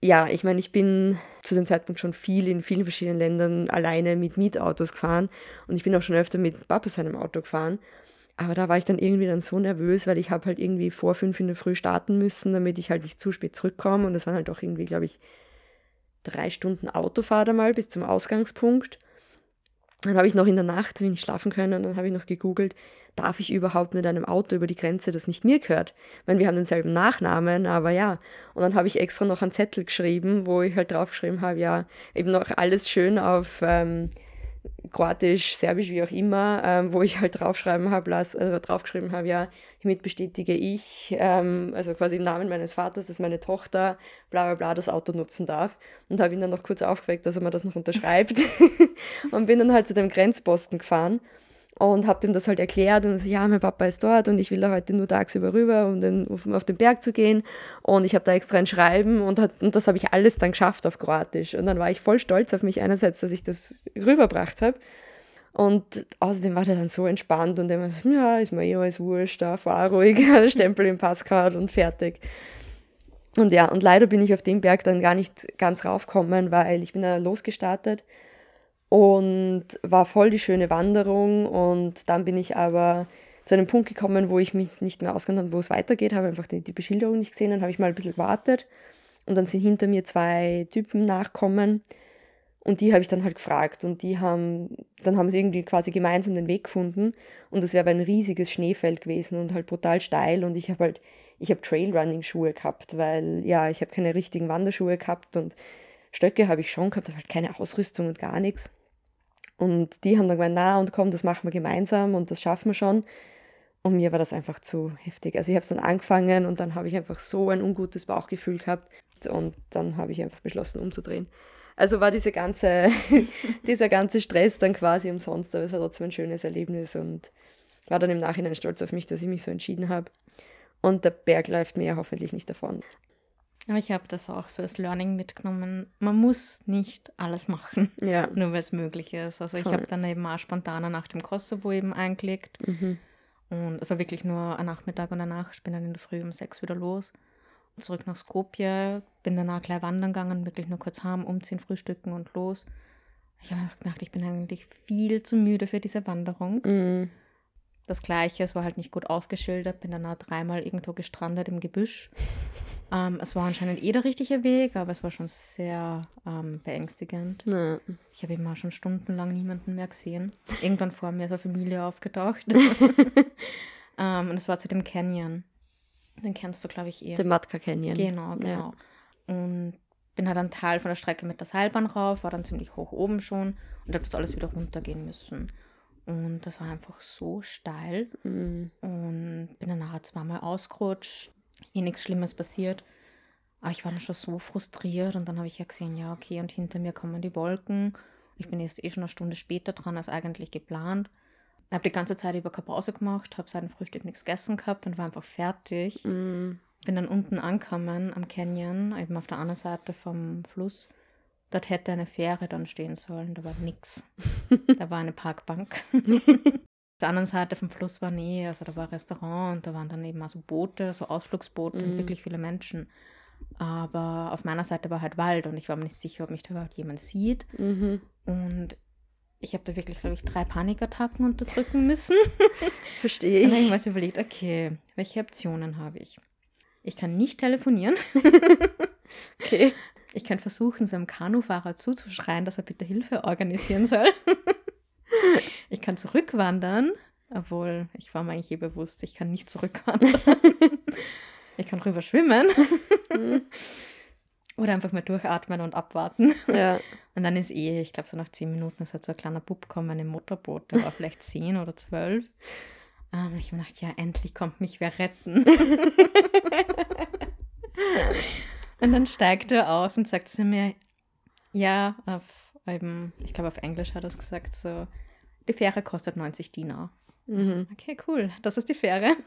Speaker 1: ja, ich meine, ich bin zu dem Zeitpunkt schon viel in vielen verschiedenen Ländern alleine mit Mietautos gefahren und ich bin auch schon öfter mit Papa seinem Auto gefahren. Aber da war ich dann irgendwie dann so nervös, weil ich habe halt irgendwie vor fünf in der Früh starten müssen, damit ich halt nicht zu spät zurückkomme. Und das waren halt auch irgendwie, glaube ich, drei Stunden Autofahrt einmal bis zum Ausgangspunkt. Dann habe ich noch in der Nacht, wenn ich schlafen können, dann habe ich noch gegoogelt, darf ich überhaupt mit einem Auto über die Grenze, das nicht mir gehört? Ich meine, wir haben denselben Nachnamen, aber ja. Und dann habe ich extra noch einen Zettel geschrieben, wo ich halt draufgeschrieben habe, ja, eben noch alles schön auf ähm, Kroatisch, Serbisch, wie auch immer, ähm, wo ich halt draufschreiben habe, also draufgeschrieben habe, ja, hiermit bestätige ich, ähm, also quasi im Namen meines Vaters, dass meine Tochter bla bla bla das Auto nutzen darf. Und habe ihn dann noch kurz aufgeweckt, dass er mir das noch unterschreibt. [LAUGHS] und bin dann halt zu dem Grenzposten gefahren und habe ihm das halt erklärt und so, ja, mein Papa ist dort und ich will da heute nur tagsüber rüber, um, den, auf den Berg zu gehen. Und ich habe da extra ein Schreiben und, hat, und das habe ich alles dann geschafft auf Kroatisch. Und dann war ich voll stolz auf mich einerseits, dass ich das rüberbracht habe. Und außerdem war der dann so entspannt und er so, ja, ist mir eh alles wurscht, da fahr ruhig, [LAUGHS] Stempel im Pass gehabt und fertig. Und ja, und leider bin ich auf dem Berg dann gar nicht ganz raufgekommen, weil ich bin da losgestartet und war voll die schöne Wanderung. Und dann bin ich aber zu einem Punkt gekommen, wo ich mich nicht mehr auskannt habe, wo es weitergeht, habe einfach die, die Beschilderung nicht gesehen, dann habe ich mal ein bisschen gewartet. Und dann sind hinter mir zwei Typen nachkommen und die habe ich dann halt gefragt. Und die haben, dann haben sie irgendwie quasi gemeinsam den Weg gefunden. Und das wäre ein riesiges Schneefeld gewesen und halt brutal steil. Und ich habe halt, ich habe Trailrunning-Schuhe gehabt, weil ja, ich habe keine richtigen Wanderschuhe gehabt und Stöcke habe ich schon gehabt, aber halt keine Ausrüstung und gar nichts. Und die haben dann gemeint, na und komm, das machen wir gemeinsam und das schaffen wir schon. Und mir war das einfach zu heftig. Also ich habe es dann angefangen und dann habe ich einfach so ein ungutes Bauchgefühl gehabt und dann habe ich einfach beschlossen umzudrehen. Also war diese ganze, [LAUGHS] dieser ganze Stress dann quasi umsonst, aber es war trotzdem ein schönes Erlebnis und war dann im Nachhinein stolz auf mich, dass ich mich so entschieden habe. Und der Berg läuft mir ja hoffentlich nicht davon.
Speaker 2: Aber ich habe das auch so als Learning mitgenommen. Man muss nicht alles machen,
Speaker 1: Ja. [LAUGHS]
Speaker 2: nur weil es möglich ist. Also ich
Speaker 1: Voll.
Speaker 2: habe dann eben auch spontaner nach dem Kosovo eben eingelegt.
Speaker 1: Mhm.
Speaker 2: Und es war wirklich nur ein Nachmittag und eine Nacht. Ich bin dann in der Früh um sechs wieder los. Zurück nach Skopje. Bin danach gleich wandern gegangen, wirklich nur kurz heim, umziehen, frühstücken und los. Ich habe einfach gemerkt, ich bin eigentlich viel zu müde für diese Wanderung.
Speaker 1: Mhm.
Speaker 2: Das Gleiche, es war halt nicht gut ausgeschildert, bin danach dreimal irgendwo gestrandet im Gebüsch. Ähm, es war anscheinend eh der richtige Weg, aber es war schon sehr ähm, beängstigend.
Speaker 1: Na,
Speaker 2: Ich habe eben auch schon stundenlang niemanden mehr gesehen. Irgendwann vor mir ist eine Familie aufgetaucht. [LAUGHS] ähm, und es war zu dem Canyon. Den kennst du, glaube ich, eh.
Speaker 1: den Matka Canyon.
Speaker 2: Genau,
Speaker 1: Ja.
Speaker 2: genau. Und bin halt einen Teil von der Strecke mit der Seilbahn rauf, war dann ziemlich hoch oben schon und habe das alles wieder runtergehen müssen. Und das war einfach so steil
Speaker 1: Mhm.
Speaker 2: und bin dann nachher zweimal ausgerutscht. Eh nichts Schlimmes passiert. Aber ich war dann schon so frustriert und dann habe ich ja gesehen, ja, okay, und hinter mir kommen die Wolken. Ich bin jetzt eh schon eine Stunde später dran als eigentlich geplant. Habe die ganze Zeit über keine Pause gemacht, habe seit dem Frühstück nichts gegessen gehabt und war einfach fertig.
Speaker 1: Mhm.
Speaker 2: Bin dann unten angekommen am Canyon, eben auf der anderen Seite vom Fluss. Dort hätte eine Fähre dann stehen sollen, da war nix. [LAUGHS] da war eine Parkbank. [LAUGHS] auf der anderen Seite vom Fluss war Nähe, also da war ein Restaurant und da waren dann eben auch so Boote, so Ausflugsboote und
Speaker 1: Mhm.
Speaker 2: wirklich viele Menschen. Aber auf meiner Seite war halt Wald und ich war mir nicht sicher, ob mich da überhaupt jemand sieht.
Speaker 1: Mhm.
Speaker 2: Und ich habe da wirklich, glaube ich, drei Panikattacken unterdrücken müssen. [LAUGHS]
Speaker 1: Verstehe
Speaker 2: Und dann habe ich
Speaker 1: ich.
Speaker 2: mir überlegt, okay, welche Optionen habe ich? Ich kann nicht telefonieren. [LAUGHS]
Speaker 1: Okay.
Speaker 2: Ich kann versuchen, so einem Kanufahrer zuzuschreien, dass er bitte Hilfe organisieren soll. [LAUGHS] [LAUGHS] ich kann zurückwandern, obwohl ich war mir eigentlich eh bewusst, ich kann nicht zurückwandern. [LAUGHS] ich kann rüber schwimmen
Speaker 1: Mhm. [LAUGHS]
Speaker 2: oder einfach mal durchatmen und abwarten.
Speaker 1: Ja.
Speaker 2: Und dann ist eh, ich glaube, so nach zehn Minuten ist halt so ein kleiner Bub gekommen im Motorboot, der war vielleicht zehn oder zwölf. Ähm, ich habe gedacht, ja, endlich kommt mich wer retten. und dann steigt er aus und sagt zu mir, ja, auf eben, ich glaube auf Englisch hat er es gesagt, so, die Fähre kostet 90 Dinar.
Speaker 1: Mhm.
Speaker 2: Okay, cool, das ist die Fähre. [LAUGHS]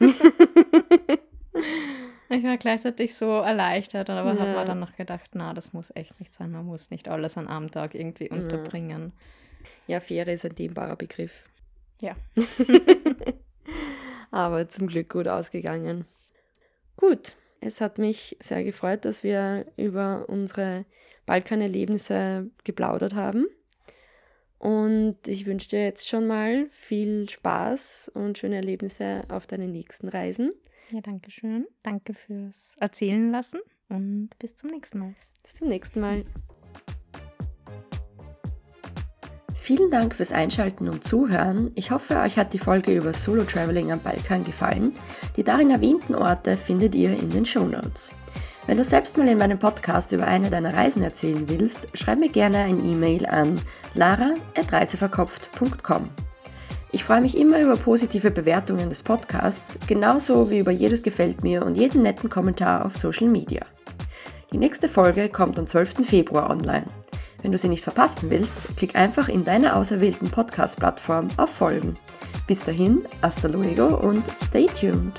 Speaker 2: ich war gleichzeitig so erleichtert, aber habe
Speaker 1: Ja.
Speaker 2: mir dann noch gedacht, na, das muss echt nicht sein, man muss nicht alles an einem Tag irgendwie unterbringen.
Speaker 1: Ja, Fähre ist ein dehnbarer Begriff.
Speaker 2: Ja. [LAUGHS]
Speaker 1: Aber zum Glück gut ausgegangen. Gut, es hat mich sehr gefreut, dass wir über unsere Balkanerlebnisse geplaudert haben. Und ich wünsche dir jetzt schon mal viel Spaß und schöne Erlebnisse auf deinen nächsten Reisen.
Speaker 2: Ja, danke schön. Danke fürs Erzählen lassen und bis zum nächsten Mal.
Speaker 1: Bis zum nächsten Mal. Vielen Dank fürs Einschalten und Zuhören. Ich hoffe, euch hat die Folge über Solo Traveling am Balkan gefallen. Die darin erwähnten Orte findet ihr in den Show Notes. Wenn du selbst mal in meinem Podcast über eine deiner Reisen erzählen willst, schreib mir gerne ein E-Mail an lara.reiseverkopft.com. Ich freue mich immer über positive Bewertungen des Podcasts, genauso wie über jedes Gefällt mir und jeden netten Kommentar auf Social Media. Die nächste Folge kommt am 12. Februar online. Wenn du sie nicht verpassen willst, klick einfach in deiner auserwählten Podcast-Plattform auf Folgen. Bis dahin, hasta luego und stay tuned!